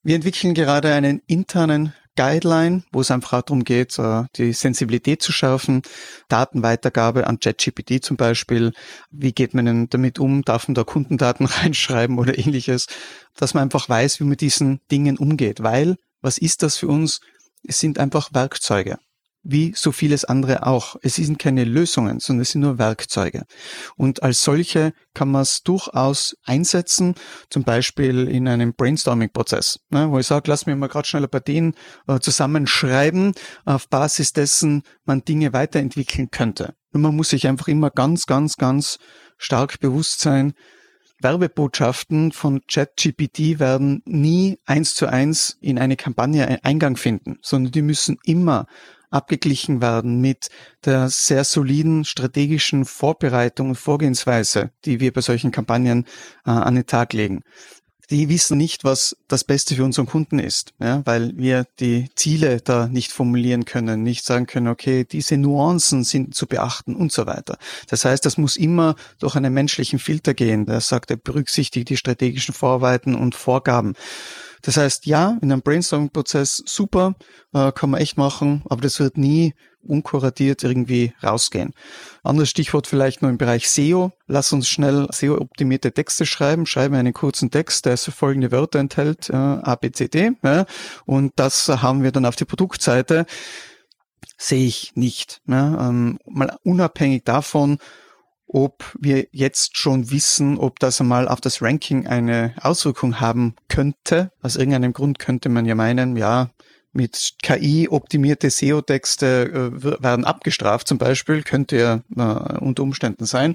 Wir entwickeln gerade einen internen Guideline, wo es einfach darum geht, äh, die Sensibilität zu schärfen, Datenweitergabe an ChatGPT zum Beispiel. Wie geht man denn damit um? Darf man da Kundendaten reinschreiben oder ähnliches? Dass man einfach weiß, wie man mit diesen Dingen umgeht. Weil, was ist das für uns? Es sind einfach Werkzeuge wie so vieles andere auch. Es sind keine Lösungen, sondern es sind nur Werkzeuge. Und als solche kann man es durchaus einsetzen, zum Beispiel in einem Brainstorming-Prozess, ne, wo ich sage, lass mir mal gerade schnell ein paar Ideen äh, zusammenschreiben, auf Basis dessen man Dinge weiterentwickeln könnte. Und man muss sich einfach immer ganz, ganz, ganz stark bewusst sein, Werbebotschaften von ChatGPT werden nie eins zu eins in eine Kampagne Eingang finden, sondern die müssen immer abgeglichen werden mit der sehr soliden strategischen Vorbereitung und Vorgehensweise, die wir bei solchen Kampagnen äh, an den Tag legen. Die wissen nicht, was das Beste für unseren Kunden ist, ja, weil wir die Ziele da nicht formulieren können, nicht sagen können, okay, diese Nuancen sind zu beachten und so weiter. Das heißt, das muss immer durch einen menschlichen Filter gehen. Der sagt, er berücksichtigt die strategischen Vorarbeiten und Vorgaben. Das heißt, ja, in einem Brainstorming-Prozess super, äh, kann man echt machen, aber das wird nie unkuratiert irgendwie rausgehen. Anderes Stichwort vielleicht nur im Bereich SEO. Lass uns schnell SEO-optimierte Texte schreiben. Schreiben einen kurzen Text, der folgende Wörter enthält, äh, A, B, C, D. Ja, und das haben wir dann auf die Produktseite. Sehe ich nicht. Ja, ähm, mal unabhängig davon, ob wir jetzt schon wissen, ob das einmal auf das Ranking eine Auswirkung haben könnte. Aus irgendeinem Grund könnte man ja meinen, ja, mit KI optimierte SEO-Texte äh, werden abgestraft zum Beispiel, könnte ja äh, unter Umständen sein.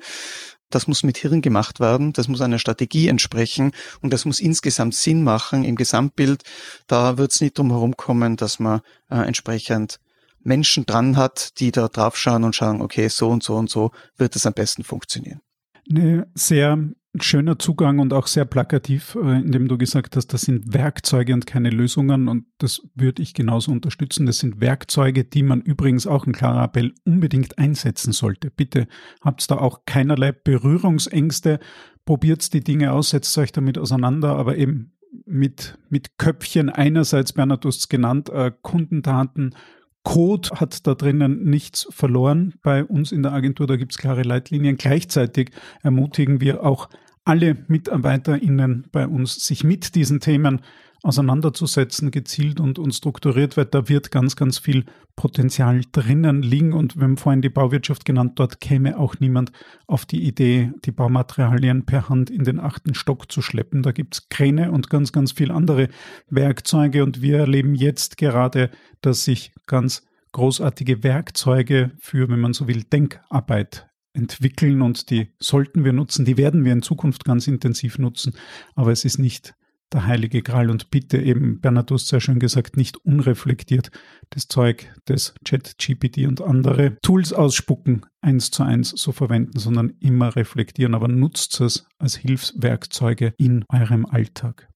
Das muss mit Hirn gemacht werden, das muss einer Strategie entsprechen und das muss insgesamt Sinn machen im Gesamtbild. Da wird es nicht drum herum kommen, dass man äh, entsprechend Menschen dran hat, die da drauf schauen und schauen, okay, so und so und so wird es am besten funktionieren. Eine sehr schöner Zugang und auch sehr plakativ, äh, indem du gesagt hast, das sind Werkzeuge und keine Lösungen und das würde ich genauso unterstützen. Das sind Werkzeuge, die man übrigens auch ein klarer Appell unbedingt einsetzen sollte. Bitte habt da auch keinerlei Berührungsängste, probiert die Dinge aus, setzt euch damit auseinander, aber eben mit, mit Köpfchen einerseits, Bernhard, du hast es genannt, äh, Kundendaten, Code hat da drinnen nichts verloren bei uns in der Agentur. Da gibt es klare Leitlinien. Gleichzeitig ermutigen wir auch alle MitarbeiterInnen bei uns, sich mit diesen Themen auseinanderzusetzen, gezielt und, und strukturiert, weil da wird ganz, ganz viel Potenzial drinnen liegen. Und wir haben vorhin die Bauwirtschaft genannt, dort käme auch niemand auf die Idee, die Baumaterialien per Hand in den achten Stock zu schleppen. Da gibt's Kräne und ganz, ganz viel andere Werkzeuge. Und wir erleben jetzt gerade, dass sich ganz großartige Werkzeuge für, wenn man so will, Denkarbeit entwickeln und die sollten wir nutzen, die werden wir in Zukunft ganz intensiv nutzen, aber es ist nicht der heilige Gral und bitte eben, Bernhard, du hast sehr schön gesagt, nicht unreflektiert das Zeug des Chat-GPT und andere Tools ausspucken, eins zu eins so verwenden, sondern immer reflektieren, aber nutzt es als Hilfswerkzeuge in eurem Alltag.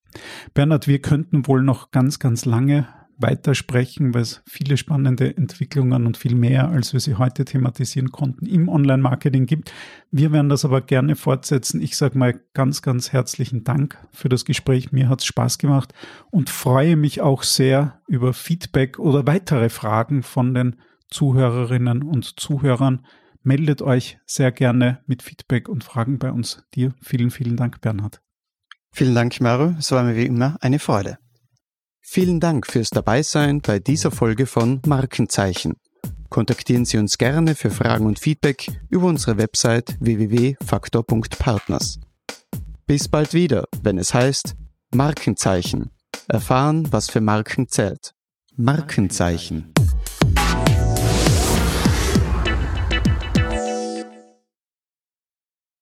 Bernhard, wir könnten wohl noch ganz, ganz lange weitersprechen, weil es viele spannende Entwicklungen und viel mehr, als wir sie heute thematisieren konnten, im Online-Marketing gibt. Wir werden das aber gerne fortsetzen. Ich sage mal ganz, ganz herzlichen Dank für das Gespräch. Mir hat es Spaß gemacht und freue mich auch sehr über Feedback oder weitere Fragen von den Zuhörerinnen und Zuhörern. Meldet euch sehr gerne mit Feedback und Fragen bei uns. Dir vielen, vielen Dank, Bernhard. Vielen Dank, Maro. Es war mir wie immer eine Freude. Vielen Dank fürs Dabeisein bei dieser Folge von Markenzeichen. Kontaktieren Sie uns gerne für Fragen und Feedback über unsere Website www.faktor.partners. Bis bald wieder, wenn es heißt Markenzeichen. Erfahren, was für Marken zählt. Markenzeichen.